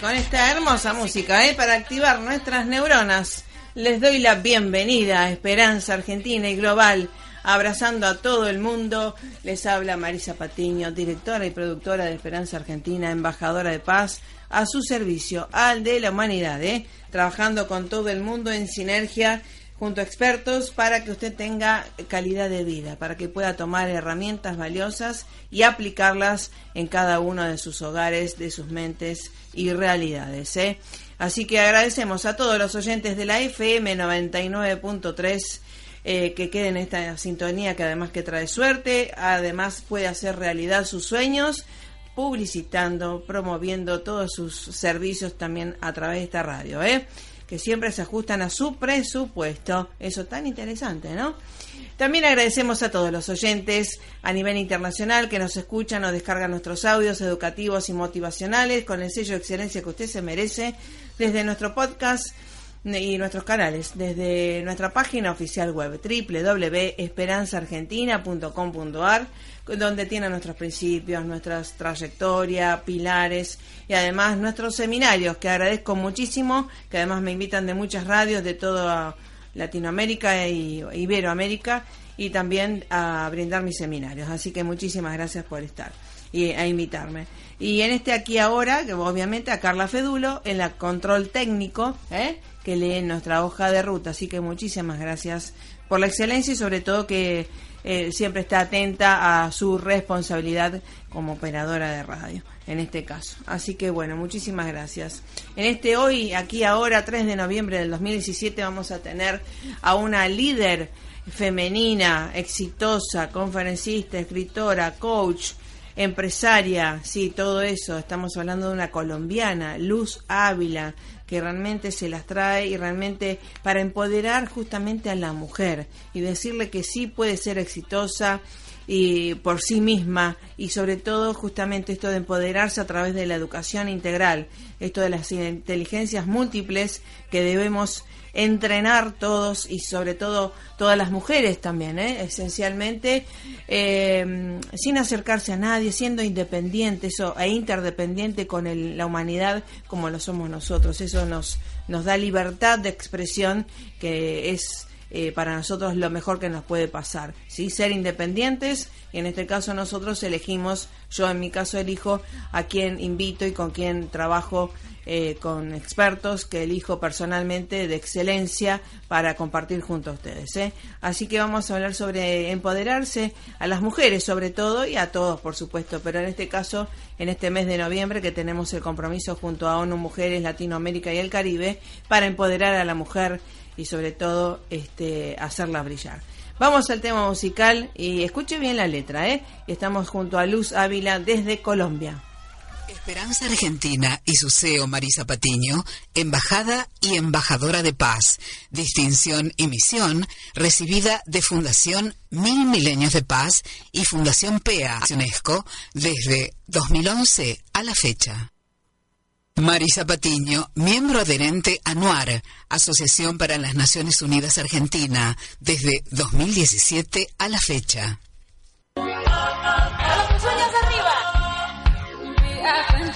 Con esta hermosa música, ¿eh? para activar nuestras neuronas. Les doy la bienvenida a Esperanza Argentina y Global, abrazando a todo el mundo. Les habla Marisa Patiño, directora y productora de Esperanza Argentina, embajadora de paz, a su servicio, al de la humanidad, ¿eh? trabajando con todo el mundo en sinergia junto a expertos para que usted tenga calidad de vida, para que pueda tomar herramientas valiosas y aplicarlas en cada uno de sus hogares, de sus mentes y realidades. ¿eh? Así que agradecemos a todos los oyentes de la FM 99.3 eh, que queden en esta sintonía que además que trae suerte, además puede hacer realidad sus sueños publicitando, promoviendo todos sus servicios también a través de esta radio, ¿eh? Que siempre se ajustan a su presupuesto. Eso tan interesante, ¿no? También agradecemos a todos los oyentes a nivel internacional que nos escuchan o descargan nuestros audios educativos y motivacionales con el sello de excelencia que usted se merece desde nuestro podcast y nuestros canales, desde nuestra página oficial web www.esperanzaargentina.com.ar donde tienen nuestros principios, nuestras trayectorias, pilares y además nuestros seminarios, que agradezco muchísimo, que además me invitan de muchas radios de toda Latinoamérica y Iberoamérica y también a brindar mis seminarios. Así que muchísimas gracias por estar y a invitarme. Y en este aquí ahora, que obviamente a Carla Fedulo, en la control técnico, ¿eh? que lee nuestra hoja de ruta. Así que muchísimas gracias por la excelencia y sobre todo que eh, siempre está atenta a su responsabilidad como operadora de radio, en este caso. Así que bueno, muchísimas gracias. En este hoy, aquí ahora, 3 de noviembre del 2017, vamos a tener a una líder femenina, exitosa, conferencista, escritora, coach, empresaria, sí, todo eso. Estamos hablando de una colombiana, Luz Ávila, que realmente se las trae y realmente para empoderar justamente a la mujer y decirle que sí puede ser exitosa y por sí misma y sobre todo justamente esto de empoderarse a través de la educación integral, esto de las inteligencias múltiples que debemos entrenar todos y sobre todo todas las mujeres también, ¿eh? esencialmente, eh, sin acercarse a nadie, siendo independiente eso, e interdependiente con el- la humanidad como lo somos nosotros. Eso nos, nos da libertad de expresión que es eh, para nosotros lo mejor que nos puede pasar. ¿sí? Ser independientes y en este caso nosotros elegimos, yo en mi caso elijo a quien invito y con quien trabajo eh, con expertos que elijo personalmente de excelencia para compartir junto a ustedes. ¿eh? Así que vamos a hablar sobre empoderarse a las mujeres sobre todo y a todos por supuesto, pero en este caso en este mes de noviembre que tenemos el compromiso junto a ONU Mujeres, Latinoamérica y el Caribe para empoderar a la mujer y sobre todo este hacerla brillar. Vamos al tema musical y escuche bien la letra, ¿eh? Estamos junto a Luz Ávila desde Colombia. Esperanza Argentina y su CEO Marisa Patiño, embajada y embajadora de paz, distinción y misión recibida de Fundación Mil Milenios de Paz y Fundación PEA UNESCO desde 2011 a la fecha. Marisa Patiño, miembro adherente a NUAR, Asociación para las Naciones Unidas Argentina, desde 2017 a la fecha. Sueños arriba. Viajar,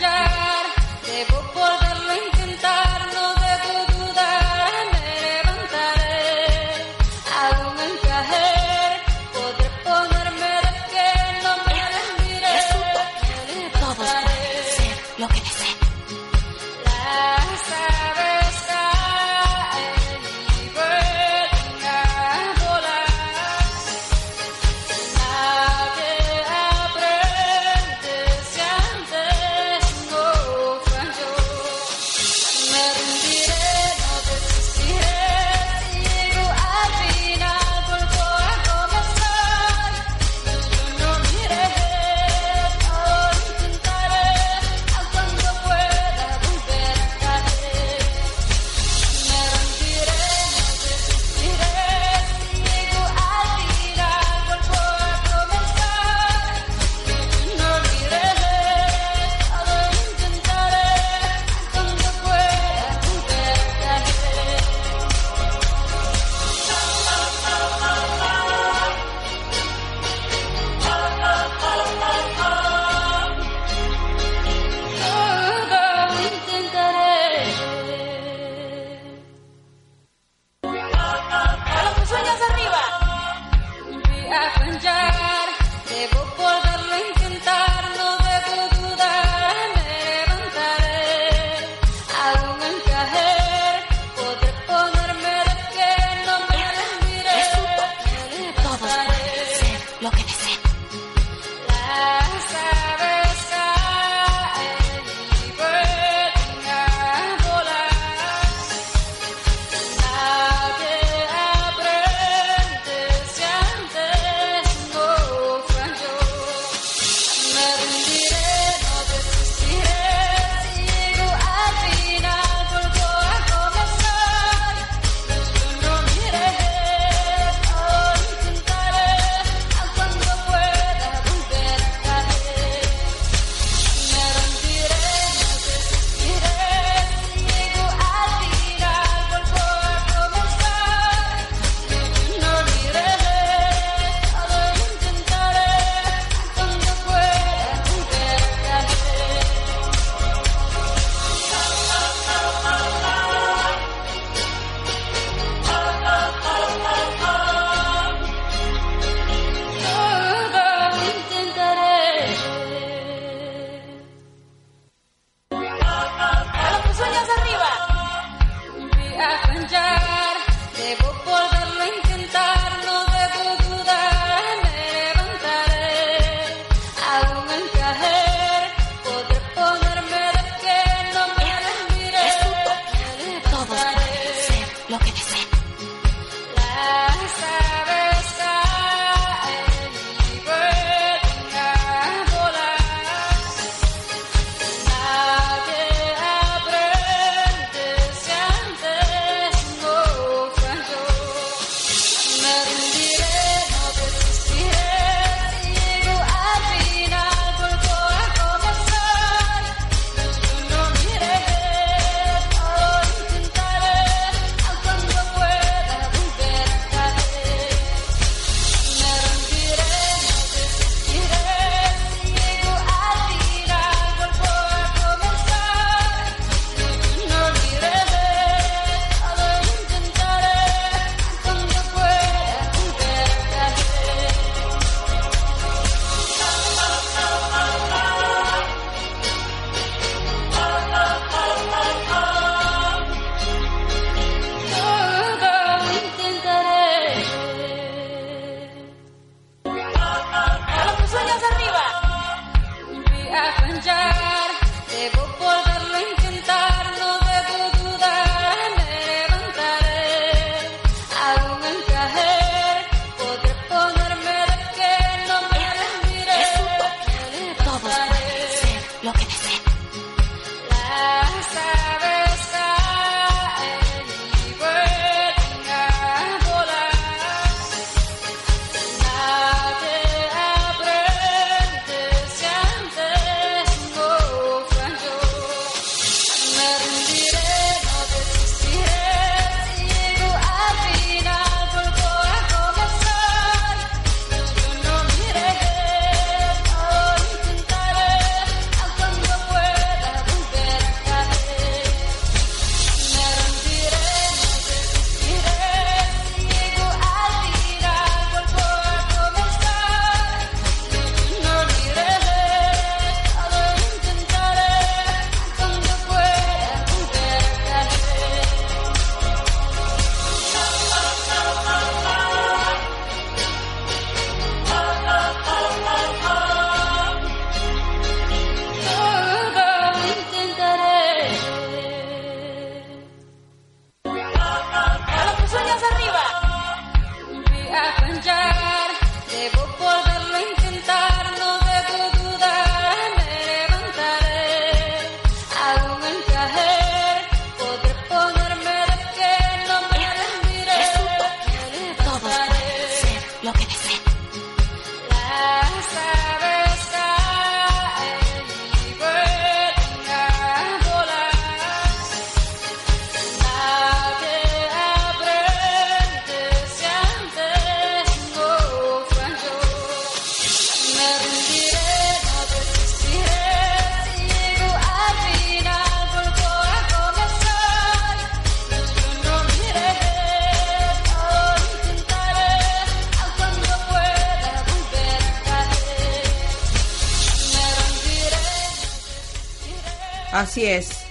Así es.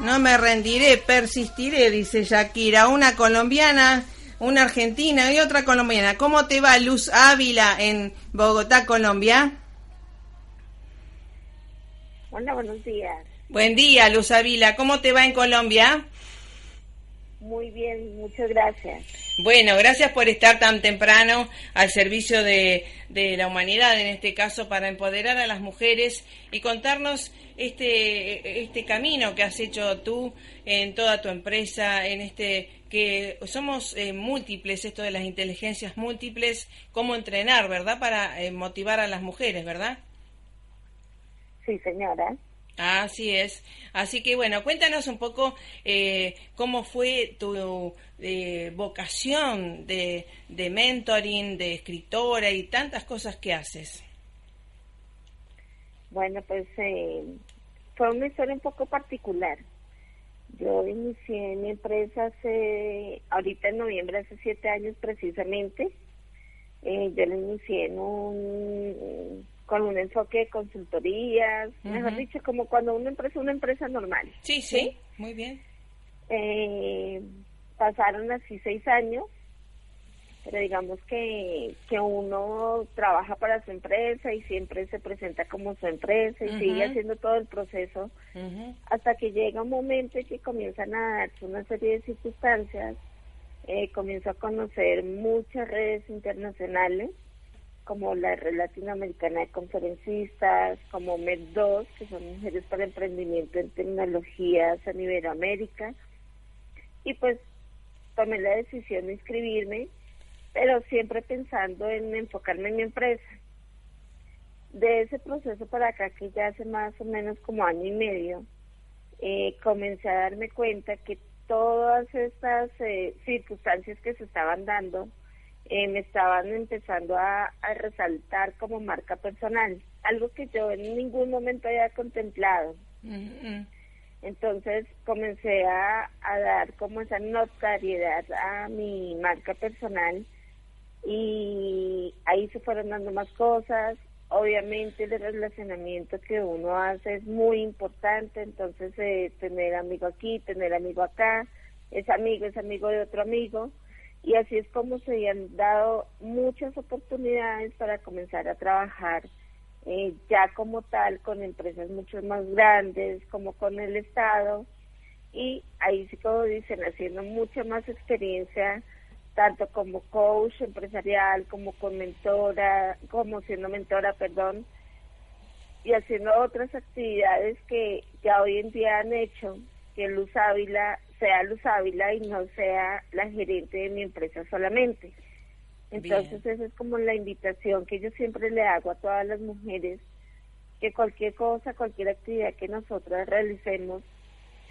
No me rendiré, persistiré, dice Shakira. Una colombiana, una argentina y otra colombiana. ¿Cómo te va Luz Ávila en Bogotá, Colombia? Hola, buenos días. Buen día, Luz Ávila. ¿Cómo te va en Colombia? Muy bien, muchas gracias. Bueno, gracias por estar tan temprano al servicio de, de, la humanidad, en este caso, para empoderar a las mujeres y contarnos este, este camino que has hecho tú en toda tu empresa, en este que somos eh, múltiples, esto de las inteligencias múltiples, cómo entrenar, ¿verdad? Para eh, motivar a las mujeres, ¿verdad? Sí, señora. Así es. Así que bueno, cuéntanos un poco eh, cómo fue tu eh, vocación de, de, mentoring, de escritora y tantas cosas que haces. Bueno, pues eh, fue una historia un poco particular. Yo inicié mi empresa hace, ahorita en noviembre, hace siete años precisamente. Eh, yo la inicié en un con un enfoque de consultorías, uh -huh. mejor dicho, como cuando una empresa una empresa normal. Sí, sí, ¿sí? muy bien. Eh, pasaron así seis años, pero digamos que, que uno trabaja para su empresa y siempre se presenta como su empresa y uh -huh. sigue haciendo todo el proceso uh -huh. hasta que llega un momento en que comienzan a darse una serie de circunstancias, eh, comienzo a conocer muchas redes internacionales como la Red Latinoamericana de Conferencistas, como MED2, que son Mujeres para Emprendimiento en Tecnologías a nivel América. Y pues tomé la decisión de inscribirme, pero siempre pensando en enfocarme en mi empresa. De ese proceso para acá, que ya hace más o menos como año y medio, eh, comencé a darme cuenta que todas estas eh, circunstancias que se estaban dando, eh, me estaban empezando a, a, resaltar como marca personal, algo que yo en ningún momento había contemplado. Uh -huh. Entonces comencé a, a, dar como esa notariedad a mi marca personal y ahí se fueron dando más cosas. Obviamente el relacionamiento que uno hace es muy importante, entonces eh, tener amigo aquí, tener amigo acá, es amigo, es amigo de otro amigo y así es como se han dado muchas oportunidades para comenzar a trabajar eh, ya como tal con empresas mucho más grandes como con el Estado y ahí sí como dicen haciendo mucha más experiencia tanto como coach empresarial como con mentora como siendo mentora perdón y haciendo otras actividades que ya hoy en día han hecho que Luz Ávila sea Luz Ávila y no sea la gerente de mi empresa solamente. Entonces Bien. esa es como la invitación que yo siempre le hago a todas las mujeres, que cualquier cosa, cualquier actividad que nosotras realicemos,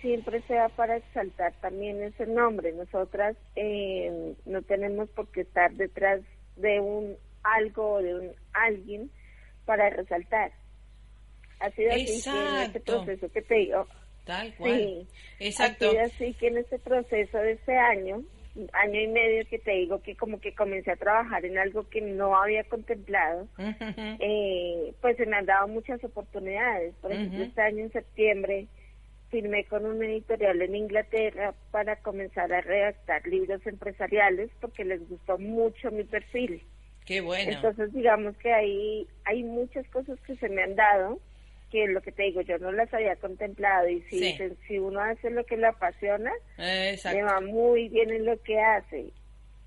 siempre sea para exaltar también ese nombre. Nosotras eh, no tenemos por qué estar detrás de un algo o de un alguien para resaltar. Ha sido así en este proceso que te digo. Tal cual. Sí, exacto. Así, así que en este proceso de este año, año y medio que te digo que como que comencé a trabajar en algo que no había contemplado, uh -huh. eh, pues se me han dado muchas oportunidades. Por ejemplo, uh -huh. este año en septiembre firmé con un editorial en Inglaterra para comenzar a redactar libros empresariales porque les gustó mucho mi perfil. Qué bueno. Entonces digamos que ahí hay muchas cosas que se me han dado que lo que te digo, yo no las había contemplado y si, Sí. se- si uno hace lo que le apasiona, Eh, le Exacto. va muy bien en lo que hace.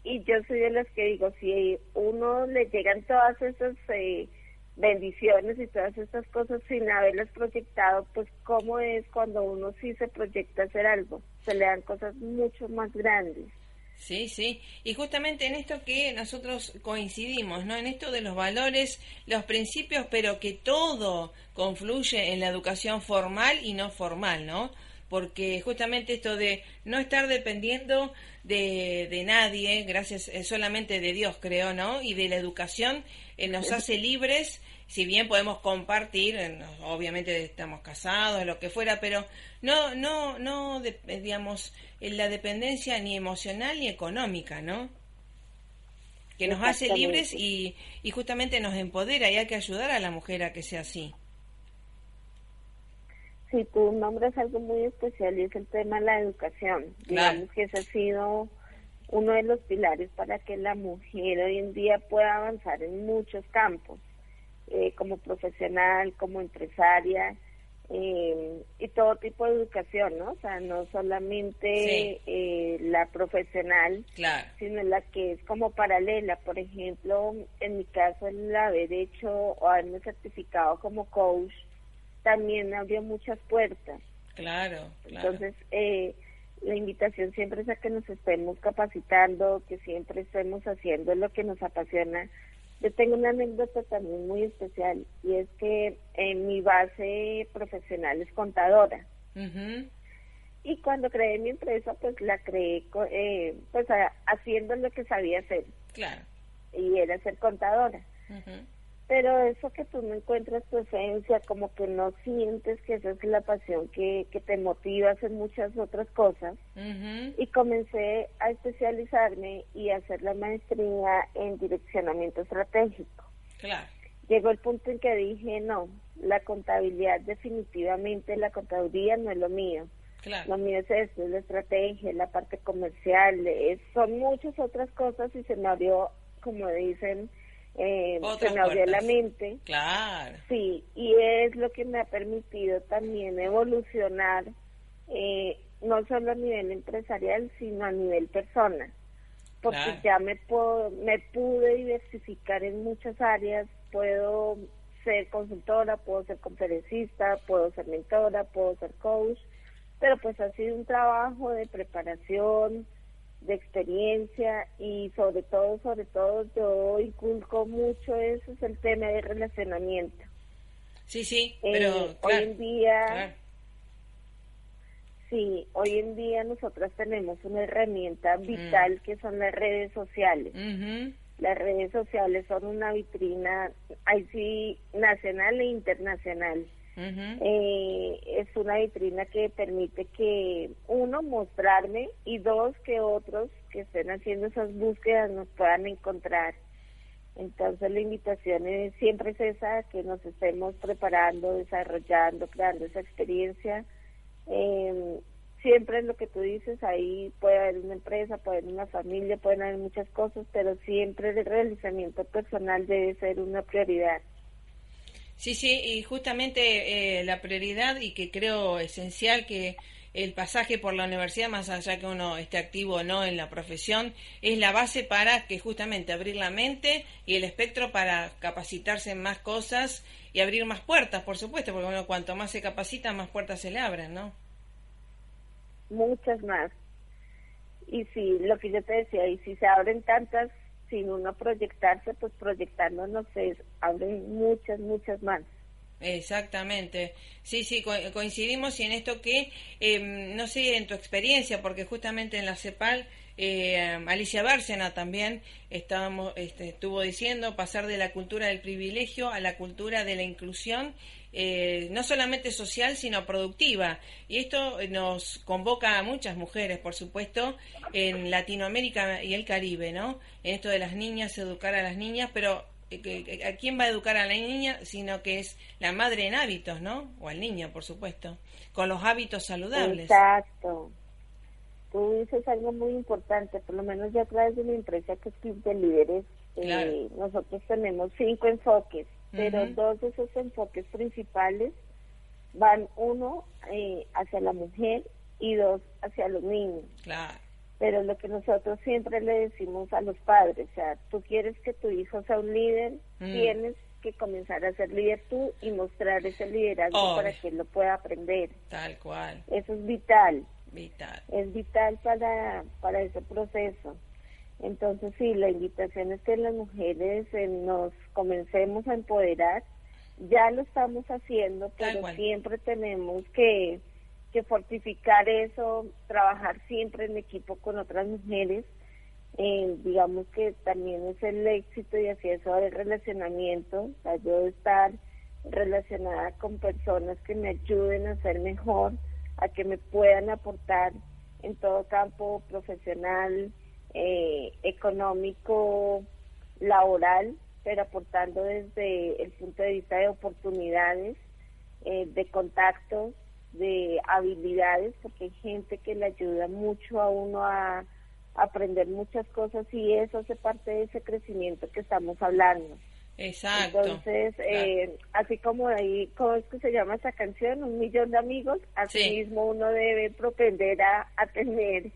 Y yo soy de las que digo, si uno le llegan todas esas eh, bendiciones y todas estas cosas sin haberlas proyectado, pues cómo es cuando uno sí se proyecta hacer algo, se le dan cosas mucho más grandes. Sí, sí. Y justamente en esto que nosotros coincidimos, ¿no? En esto de los valores, los principios, pero que todo confluye en la educación formal y no formal, ¿no? Porque justamente esto de no estar dependiendo de, de nadie, gracias eh, solamente de Dios, creo, ¿no? Y de la educación eh, nos hace libres, si bien podemos compartir, eh, obviamente estamos casados, lo que fuera, pero no, no, no, de- digamos, en la dependencia ni emocional ni económica, ¿no? Que nos hace libres y, y justamente nos empodera y hay que ayudar a la mujer a que sea así. Sí, tú nombras algo muy especial y es el tema de la educación. Claro. Digamos que ese ha sido uno de los pilares para que la mujer hoy en día pueda avanzar en muchos campos, eh, como profesional, como empresaria eh, y todo tipo de educación, ¿no? O sea, no solamente Sí. eh, la profesional, Claro. sino la que es como paralela. Por ejemplo, en mi caso, el haber hecho o haberme certificado como coach también abrió muchas puertas. Claro, claro. Entonces, eh, la invitación siempre es a que nos estemos capacitando, que siempre estemos haciendo lo que nos apasiona. Yo tengo una anécdota también muy especial y es que en mi base profesional es contadora. Y cuando creé mi empresa, pues la creé eh, pues a- haciendo lo que sabía hacer Claro. y era ser contadora. Pero eso que tú no encuentras tu esencia, como que no sientes que esa es la pasión que, que te motiva a hacer muchas otras cosas. Y comencé a especializarme y a hacer la maestría en direccionamiento estratégico. Claro. Llegó el punto en que dije, no, la contabilidad definitivamente, la contaduría no es lo mío. Claro. Lo mío es esto, es la estrategia, es la parte comercial, es- son muchas otras cosas y se me abrió, como dicen, eh, se me abrió la mente. Claro. Sí, y es lo que me ha permitido también evolucionar, eh, no solo a nivel empresarial, sino a nivel persona, porque Claro. ya me, puedo, me pude diversificar en muchas áreas, puedo ser consultora, puedo ser conferencista, puedo ser mentora, puedo ser coach, pero pues ha sido un trabajo de preparación, de experiencia y sobre todo, sobre todo yo inculco mucho eso, es el tema de relacionamiento. Sí, sí, Eh, pero hoy en día, claro. sí, hoy en día nosotras tenemos una Mm. herramienta vital que son las redes sociales. Ujú. Las redes sociales son una vitrina, ahí sí, nacional e internacional. Eh, es una vitrina que permite que, uno, mostrarme y dos, que otros que estén haciendo esas búsquedas nos puedan encontrar. Entonces la invitación es, siempre es esa, que nos estemos preparando, desarrollando, creando esa experiencia. Eh, siempre es lo que tú dices, ahí puede haber una empresa, puede haber una familia, pueden haber muchas cosas, pero siempre el realizamiento personal debe ser una prioridad. Sí, sí, y justamente eh, la prioridad y que creo esencial que el pasaje por la universidad, más allá que uno esté activo o no en la profesión, es la base para que justamente abrir la mente y el espectro para capacitarse en más cosas y abrir más puertas, por supuesto, porque uno cuanto más se capacita, más puertas se le abren, ¿no? muchas más. Y si, lo que yo te decía, y si se abren tantas sin uno proyectarse, pues proyectándonos se abren muchas, muchas más. Exactamente. Sí, sí, co- coincidimos y en esto que, eh, no sé, en tu experiencia, porque justamente en la CEPAL, eh, Alicia Bárcena también estábamos, este, estuvo diciendo pasar de la cultura del privilegio a la cultura de la inclusión, eh, no solamente social, sino productiva. Y esto nos convoca a muchas mujeres, por supuesto, en Latinoamérica y el Caribe, ¿no? En esto de las niñas, educar a las niñas, pero eh, ¿a quién va a educar a la niña? Sino que es la madre en hábitos, ¿no? O al niño, por supuesto, con los hábitos saludables. Exacto. Tú dices algo muy importante, por lo menos yo a través de mi empresa que es Club de Líderes, eh, nosotros tenemos cinco enfoques, pero dos de esos enfoques principales van uno eh, hacia la mujer y dos hacia los niños. Claro, pero lo que nosotros siempre le decimos a los padres, o sea, tú quieres que tu hijo sea un líder, Mm. tienes que comenzar a ser líder tú y mostrar ese liderazgo para que él lo pueda aprender. tal cual, Eso es vital, vital. es vital para, para ese proceso. Entonces, sí, la invitación es que las mujeres eh, nos comencemos a empoderar. Ya lo estamos haciendo, pero siempre tenemos que, que fortificar eso, trabajar siempre en equipo con otras mujeres. Eh, digamos que también es el éxito y así eso del relacionamiento, o sea, yo estar relacionada con personas que me ayuden a ser mejor, a que me puedan aportar en todo campo profesional, eh, económico, laboral, pero aportando desde el punto de vista de oportunidades, eh, de contactos, de habilidades, porque hay gente que le ayuda mucho a uno a aprender muchas cosas y eso hace parte de ese crecimiento que estamos hablando. Exacto. Entonces, eh, así como ahí, ¿cómo es que se llama esa canción? Un millón de amigos, así Sí. mismo uno debe propender a, a tener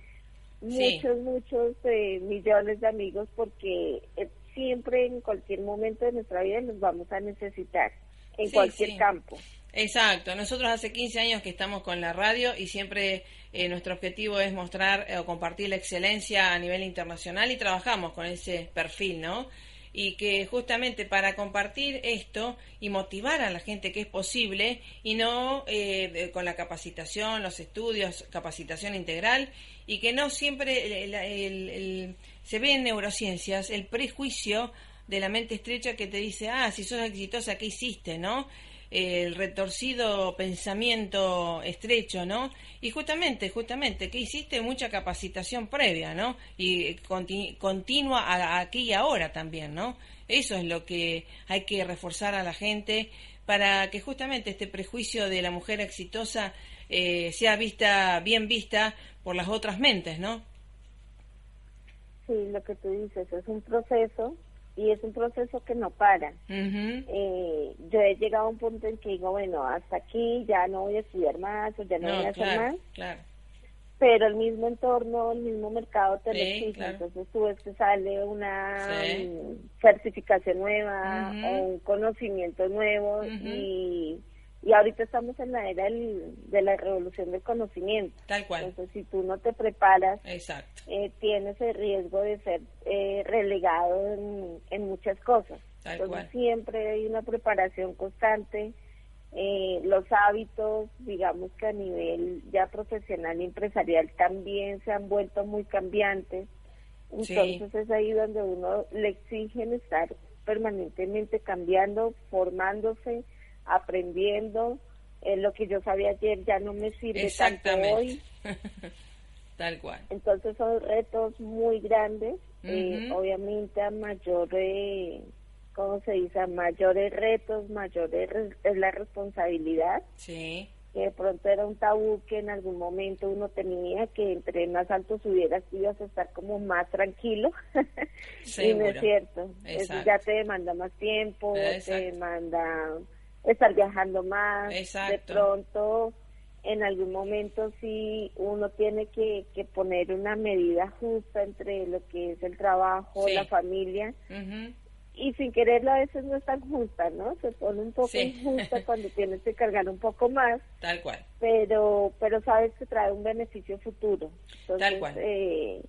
Sí. muchos, muchos eh, millones de amigos porque eh, siempre en cualquier momento de nuestra vida nos vamos a necesitar, en Sí, cualquier sí. campo. Exacto, nosotros hace 15 años que estamos con la radio y siempre eh, nuestro objetivo es mostrar eh, o compartir la excelencia a nivel internacional y trabajamos con ese perfil, ¿no? Y que justamente para compartir esto y motivar a la gente que es posible y no eh, con la capacitación, los estudios, capacitación integral y que no siempre el- se ve en neurociencias el prejuicio de la mente estrecha que te dice, ah, si sos exitosa, ¿qué hiciste, no? El retorcido pensamiento estrecho, ¿no? Y justamente, justamente, ¿qué hiciste? Mucha capacitación previa, ¿no? Y conti- continua a- aquí y ahora también, ¿no? Eso es lo que hay que reforzar a la gente para que justamente este prejuicio de la mujer exitosa eh, sea vista, bien vista por las otras mentes, ¿no? Sí, lo que tú dices es un proceso y es un proceso que no para. Eh, yo he llegado a un punto en que digo, bueno, hasta aquí ya no voy a estudiar más o ya no, voy a hacer más, claro. pero el mismo entorno, el mismo mercado te Sí, exige. claro. Entonces tú ves que sale una Sí. certificación nueva o un conocimiento nuevo y, y ahorita estamos en la era del- de la revolución del conocimiento. Tal cual. Entonces si tú no te preparas, Exacto. eh, tienes el riesgo de ser eh, relegado en, en muchas cosas. Tal Entonces cual. siempre hay una preparación constante. Eh, los hábitos, digamos que a nivel ya profesional y empresarial también se han vuelto muy cambiantes. Sí. Entonces es ahí donde uno le exigen estar permanentemente cambiando, formándose, aprendiendo. Eh, lo que yo sabía ayer ya no me sirve tanto hoy. Exactamente. Tal cual. Entonces son retos muy grandes, eh, Ujú. obviamente a mayor, eh, ¿cómo se dice? A mayores retos, mayor es re- es la responsabilidad, Sí. que de pronto era un tabú que en algún momento uno tenía, que entre más alto subieras ibas a estar como más tranquilo, y no es cierto, eso Exacto. ya te demanda más tiempo, Exacto. te demanda estar viajando más, de Exacto. pronto en algún momento sí uno tiene que, que poner una medida justa entre lo que es el trabajo, Sí. la familia, y sin quererlo a veces no es tan justa, ¿no? Se pone un poco Sí. injusta cuando tienes que cargar un poco más, Tal cual. pero pero sabes que trae un beneficio futuro. Entonces, Tal cual. eh,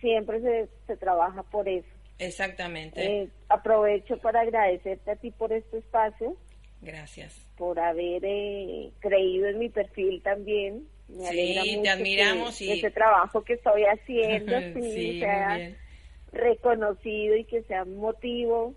siempre se, se trabaja por eso. Exactamente. Eh, aprovecho para agradecerte a ti por este espacio, Gracias. por haber eh, creído en mi perfil también. Me Sí, te mucho que admiramos y- ese trabajo que estoy haciendo sí, Sí, sea reconocido y que sea un motivo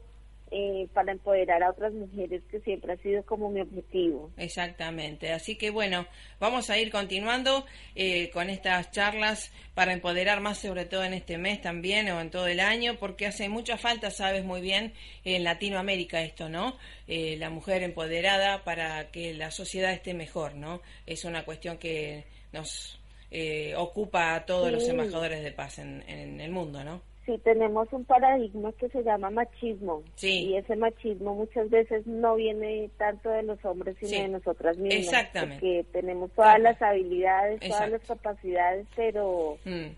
eh, para empoderar a otras mujeres que siempre ha sido como mi objetivo. Exactamente. Así que bueno, vamos a ir continuando eh, con estas charlas para empoderar más, sobre todo en este mes también o en todo el año, porque hace mucha falta, sabes muy bien, en Latinoamérica esto, ¿no? Eh, la mujer empoderada para que la sociedad esté mejor, ¿no? Es una cuestión que nos eh, ocupa a todos los embajadores de paz en, en el mundo, ¿no? Sí, tenemos un paradigma que se llama machismo Sí. y ese machismo muchas veces no viene tanto de los hombres sino Sí. de nosotras mismas. Exactamente. Porque tenemos todas las habilidades, todas las capacidades, pero Mm,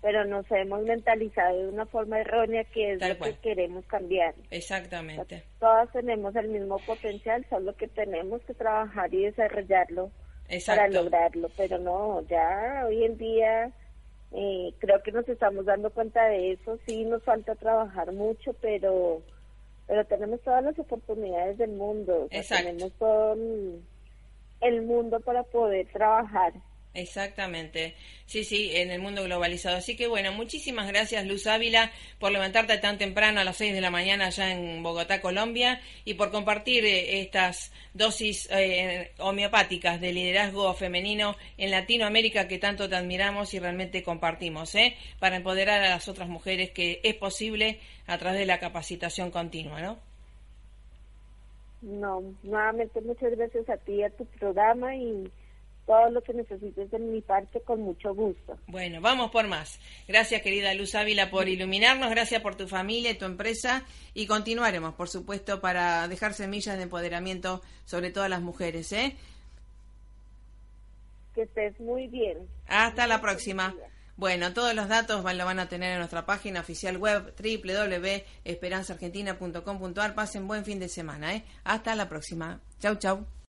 pero nos hemos mentalizado de una forma errónea que es Tal lo cual. que queremos cambiar. exactamente. Todas tenemos el mismo potencial, solo que tenemos que trabajar y desarrollarlo para lograrlo, pero no, ya hoy en día eh, creo que nos estamos dando cuenta de eso, sí nos falta trabajar mucho, pero pero tenemos todas las oportunidades del mundo, o sea, tenemos todo el mundo para poder trabajar. Exactamente. Sí, sí, en el mundo globalizado. Así que bueno, muchísimas gracias Luz Ávila por levantarte tan temprano a las 6 de la mañana allá en Bogotá, Colombia, y por compartir eh, estas dosis eh, homeopáticas de liderazgo femenino en Latinoamérica que tanto te admiramos y realmente compartimos, ¿eh? Para empoderar a las otras mujeres que es posible a través de la capacitación continua, ¿no? No, nuevamente muchas gracias a ti y a tu programa y todo lo que necesites de mi parte con mucho gusto. Bueno, vamos por más. Gracias, querida Luz Ávila, por iluminarnos. Gracias por tu familia y tu empresa. Y continuaremos, por supuesto, para dejar semillas de empoderamiento sobre todas las mujeres. ¿eh? Que estés muy bien. Hasta la próxima. Bueno, todos los datos van, lo van a tener en nuestra página oficial web www.esperanzaargentina.com.ar. Pasen buen fin de semana. ¿eh? Hasta la próxima. Chau, chau.